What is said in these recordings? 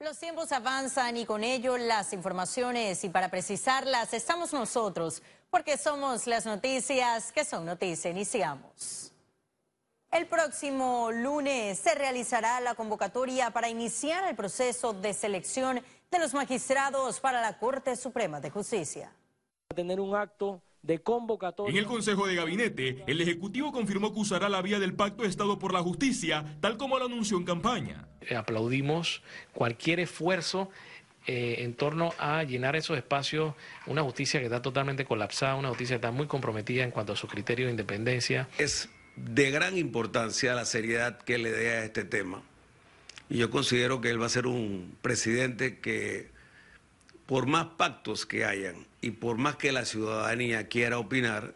Los tiempos avanzan y con ello las informaciones y para precisarlas estamos nosotros porque somos las noticias que son noticias. Iniciamos. El próximo lunes se realizará la convocatoria para iniciar el proceso de selección de los magistrados para la Corte Suprema de Justicia. Tener un acto de convocatoria. En el Consejo de Gabinete, el Ejecutivo confirmó que usará la vía del Pacto de Estado por la Justicia, tal como lo anunció en campaña. Eh, aplaudimos cualquier esfuerzo eh, en torno a llenar esos espacios, una justicia que está totalmente colapsada, una justicia que está muy comprometida en cuanto a su criterio de independencia. Es de gran importancia la seriedad que le dé a este tema. Y yo considero que él va a ser un presidente que por más pactos que hayan y por más que la ciudadanía quiera opinar,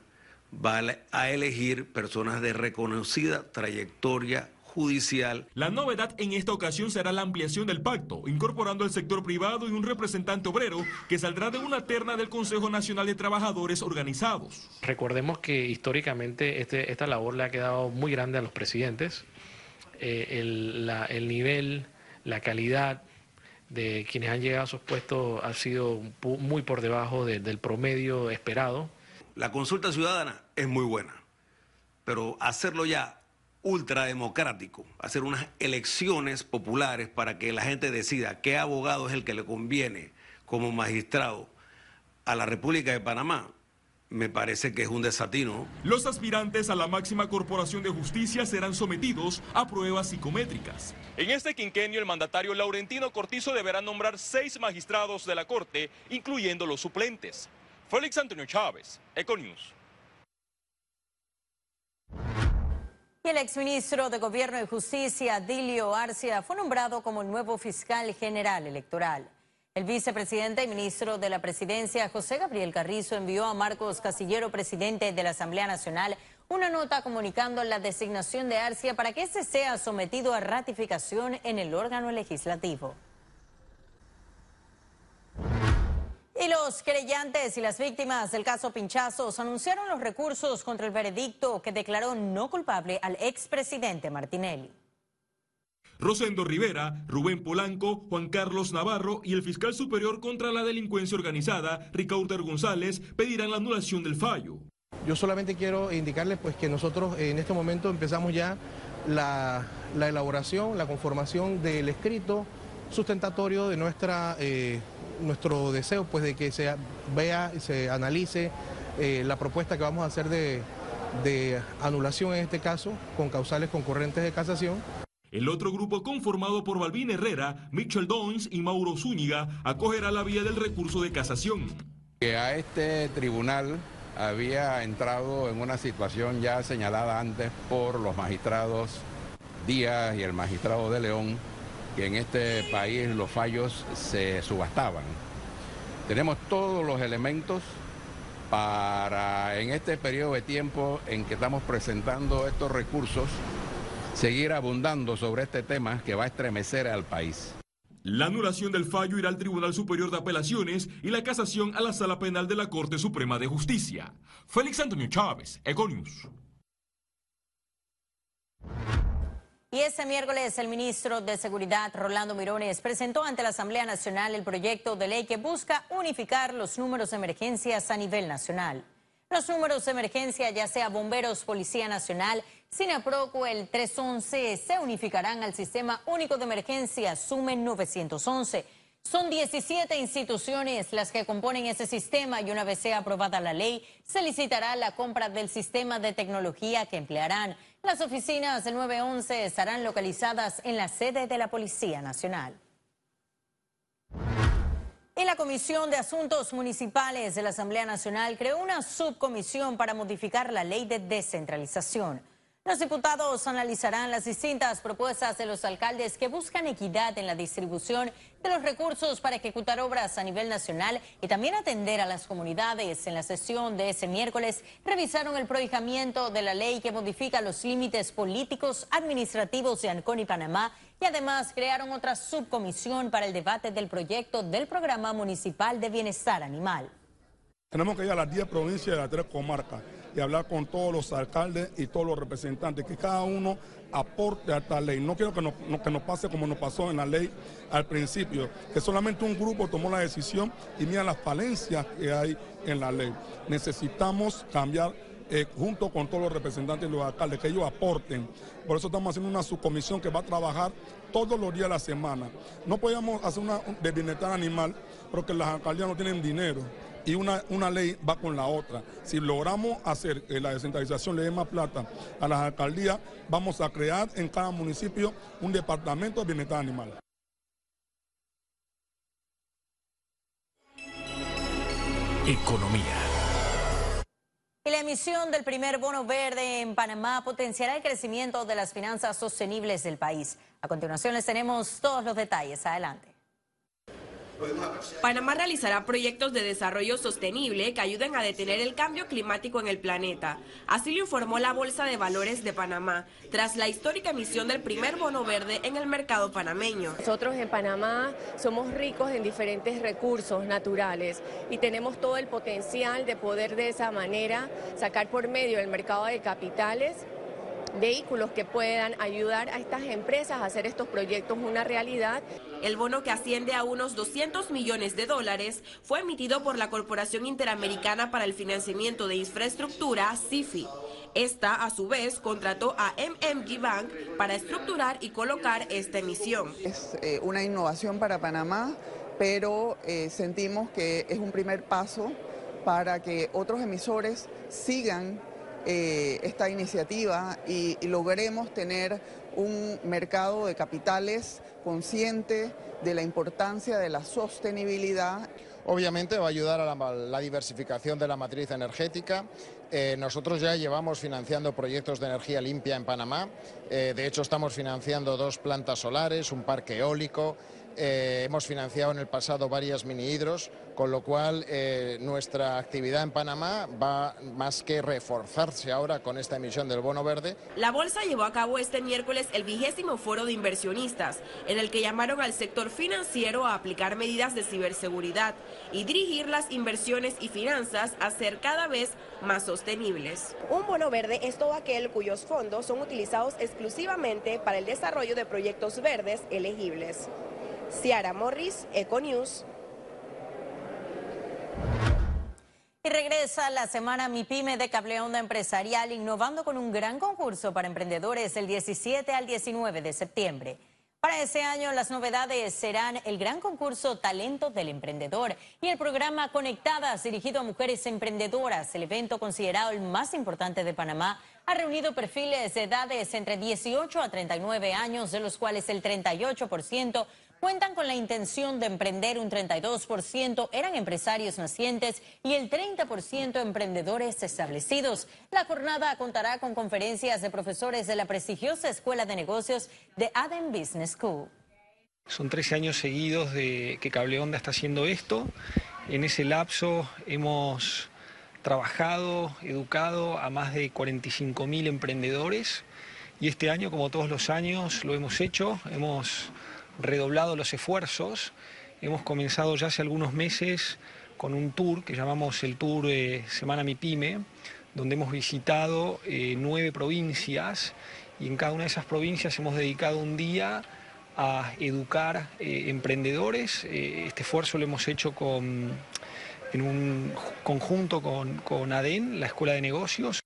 va a elegir personas de reconocida trayectoria judicial. La novedad en esta ocasión será la ampliación del pacto, incorporando el sector privado y un representante obrero que saldrá de una terna del Consejo Nacional de Trabajadores Organizados. Recordemos que históricamente este, esta labor le ha quedado muy grande a los presidentes. Eh, el, el nivel, la calidad de quienes han llegado a esos puestos ha sido muy por debajo del promedio esperado. La consulta ciudadana es muy buena, pero hacerlo ya ultrademocrático, hacer unas elecciones populares para que la gente decida qué abogado es el que le conviene como magistrado a la República de Panamá, me parece que es un desatino. Los aspirantes a la máxima corporación de justicia serán sometidos a pruebas psicométricas. En este quinquenio, el mandatario Laurentino Cortizo deberá nombrar seis magistrados de la Corte, incluyendo los suplentes. Félix Antonio Chávez, Econius. Y el exministro de Gobierno y Justicia, Dilio Arcia, fue nombrado como el nuevo fiscal general electoral. El vicepresidente y ministro de la Presidencia, José Gabriel Carrizo, envió a Marcos Casillero, presidente de la Asamblea Nacional, una nota comunicando la designación de Arcia para que éste sea sometido a ratificación en el órgano legislativo. Y los creyentes y las víctimas del caso Pinchazos anunciaron los recursos contra el veredicto que declaró no culpable al expresidente Martinelli. Rosendo Rivera, Rubén Polanco, Juan Carlos Navarro y el fiscal superior contra la delincuencia organizada, Ricardo González, pedirán la anulación del fallo. Yo solamente quiero indicarles pues, que nosotros en este momento empezamos ya la, elaboración, la conformación del escrito sustentatorio de nuestra, eh, nuestro deseo pues, de que se vea y se analice eh, la propuesta que vamos a hacer de, de anulación en este caso con causales concurrentes de casación. El otro grupo conformado por Balvin Herrera, Mitchell Downs y Mauro Zúñiga acogerá la vía del recurso de casación. a este tribunal había entrado en una situación ya señalada antes por los magistrados Díaz y el magistrado de León, que en este país los fallos se subastaban. Tenemos todos los elementos para en este periodo de tiempo en que estamos presentando estos recursos seguir abundando sobre este tema que va a estremecer al país. La anulación del fallo irá al Tribunal Superior de Apelaciones y la casación a la Sala Penal de la Corte Suprema de Justicia. Félix Antonio Chávez, Econius. Y este miércoles el ministro de Seguridad, Rolando Mirones, presentó ante la Asamblea Nacional el proyecto de ley que busca unificar los números de emergencias a nivel nacional. Los números de emergencia, ya sea bomberos, Policía Nacional, SINAPROC o el 311, se unificarán al Sistema Único de Emergencia SUME 911. Son 17 instituciones las que componen ese sistema y una vez sea aprobada la ley, se licitará la compra del sistema de tecnología que emplearán. Las oficinas del 911 estarán localizadas en la sede de la Policía Nacional. Y la Comisión de Asuntos Municipales de la Asamblea Nacional creó una subcomisión para modificar la ley de descentralización. Los diputados analizarán las distintas propuestas de los alcaldes que buscan equidad en la distribución de los recursos para ejecutar obras a nivel nacional y también atender a las comunidades. En la sesión de ese miércoles revisaron el prohijamiento de la ley que modifica los límites políticos administrativos de Ancón y Panamá y además crearon otra subcomisión para el debate del proyecto del Programa Municipal de Bienestar Animal. Tenemos que ir a las 10 provincias de las tres comarcas y hablar con todos los alcaldes y todos los representantes, que cada uno aporte a esta ley. No quiero que nos, que nos pase como nos pasó en la ley al principio, que solamente un grupo tomó la decisión y mira las falencias que hay en la ley. Necesitamos cambiar eh, junto con todos los representantes y los alcaldes, que ellos aporten. Por eso estamos haciendo una subcomisión que va a trabajar todos los días de la semana. No podemos hacer una de bienestar animal porque las alcaldías no tienen dinero y una, una ley va con la otra. Si logramos hacer que la descentralización le dé más plata a las alcaldías, vamos a crear en cada municipio un departamento de bienestar animal. Economía. Y la emisión del primer bono verde en Panamá potenciará el crecimiento de las finanzas sostenibles del país. A continuación les tenemos todos los detalles. Adelante. Panamá realizará proyectos de desarrollo sostenible que ayuden a detener el cambio climático en el planeta. Así lo informó la Bolsa de Valores de Panamá, tras la histórica emisión del primer bono verde en el mercado panameño. Nosotros en Panamá somos ricos en diferentes recursos naturales y tenemos todo el potencial de poder de esa manera sacar por medio del mercado de capitales vehículos que puedan ayudar a estas empresas a hacer estos proyectos una realidad. El bono que asciende a unos 200 millones de dólares fue emitido por la Corporación Interamericana para el Financiamiento de Infraestructura, CIFI. Esta, a su vez, contrató a MMG Bank para estructurar y colocar esta emisión. Es eh, una innovación para Panamá, pero eh, sentimos que es un primer paso para que otros emisores sigan eh, esta iniciativa y, logremos tener un mercado de capitales consciente de la importancia de la sostenibilidad. Obviamente va a ayudar a la, diversificación de la matriz energética. Eh, nosotros ya llevamos financiando proyectos de energía limpia en Panamá. Eh, de hecho, estamos financiando dos plantas solares, un parque eólico. Hemos financiado en el pasado varias mini hidros con lo cual eh, nuestra actividad en Panamá va más que reforzarse ahora con esta emisión del bono verde. La bolsa llevó a cabo este miércoles el vigésimo foro de inversionistas, en el que llamaron al sector financiero a aplicar medidas de ciberseguridad y dirigir las inversiones y finanzas a ser cada vez más sostenibles. Un bono verde es todo aquel cuyos fondos son utilizados exclusivamente para el desarrollo de proyectos verdes elegibles. Ciara Morris, Econews, Y regresa la semana Mi Pyme de Cable Onda Empresarial, innovando con un gran concurso para emprendedores el 17 al 19 de septiembre. Para ese año las novedades serán el gran concurso Talento del Emprendedor y el programa Conectadas dirigido a mujeres emprendedoras. El evento considerado el más importante de Panamá ha reunido perfiles de edades entre 18 a 39 años, de los cuales el 38% cuentan con la intención de emprender, un 32% eran empresarios nacientes y el 30% emprendedores establecidos. La jornada contará con conferencias de profesores de la prestigiosa Escuela de Negocios de Aden Business School. Son 13 años seguidos de que Cable Onda está haciendo esto. En ese lapso hemos trabajado, educado a más de 45 mil emprendedores y este año, como todos los años, lo hemos hecho. Hemos redoblado los esfuerzos. Hemos comenzado ya hace algunos meses con un tour que llamamos el Tour Semana Mi Pyme, donde hemos visitado eh, nueve provincias y en cada una de esas provincias hemos dedicado un día a educar eh, emprendedores. Eh, este esfuerzo lo hemos hecho con, en un conjunto con, con ADEN, la Escuela de Negocios.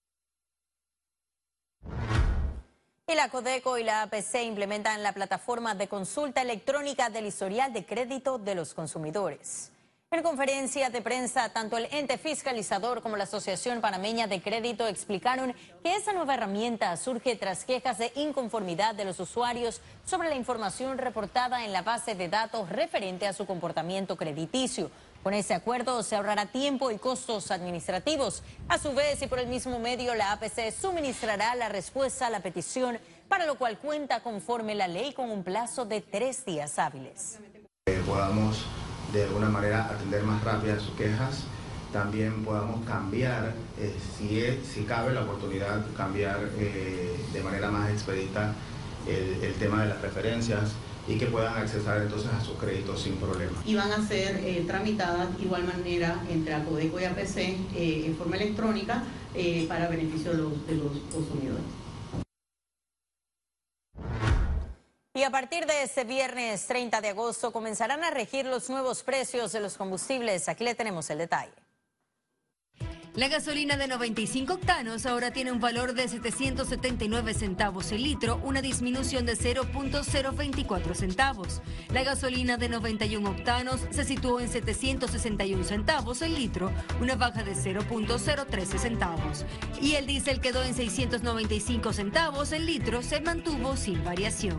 La Codeco y la APC implementan la plataforma de consulta electrónica del historial de crédito de los consumidores. En conferencia de prensa, tanto el ente fiscalizador como la Asociación Panameña de Crédito explicaron que esa nueva herramienta surge tras quejas de inconformidad de los usuarios sobre la información reportada en la base de datos referente a su comportamiento crediticio. Con ese acuerdo se ahorrará tiempo y costos administrativos. A su vez, y por el mismo medio, la APC suministrará la respuesta a la petición, para lo cual cuenta conforme la ley con un plazo de tres días hábiles. podamos de alguna manera atender más rápidas sus quejas, también podamos cambiar, eh, si, si cabe la oportunidad, cambiar eh, de manera más expedita el, el tema de las preferencias y que puedan accesar entonces a sus créditos sin problema. Y van a ser eh, tramitadas de igual manera entre ACODECO y APC eh, en forma electrónica eh, para beneficio de los, de los consumidores. Y a partir de este viernes 30 de agosto comenzarán a regir los nuevos precios de los combustibles. Aquí le tenemos el detalle. La gasolina de 95 octanos ahora tiene un valor de 779 centavos el litro, una disminución de 0.024 centavos. La gasolina de 91 octanos se situó en 761 centavos el litro, una baja de 0.013 centavos. Y el diésel quedó en 695 centavos el litro, se mantuvo sin variación.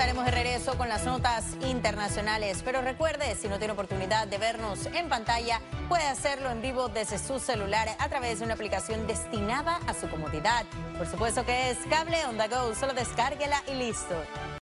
Estaremos de regreso con las notas internacionales. Pero recuerde, si no tiene oportunidad de vernos en pantalla, puede hacerlo en vivo desde su celular a través de una aplicación destinada a su comodidad. Por supuesto que es Cable On The Go, solo descárguela y listo.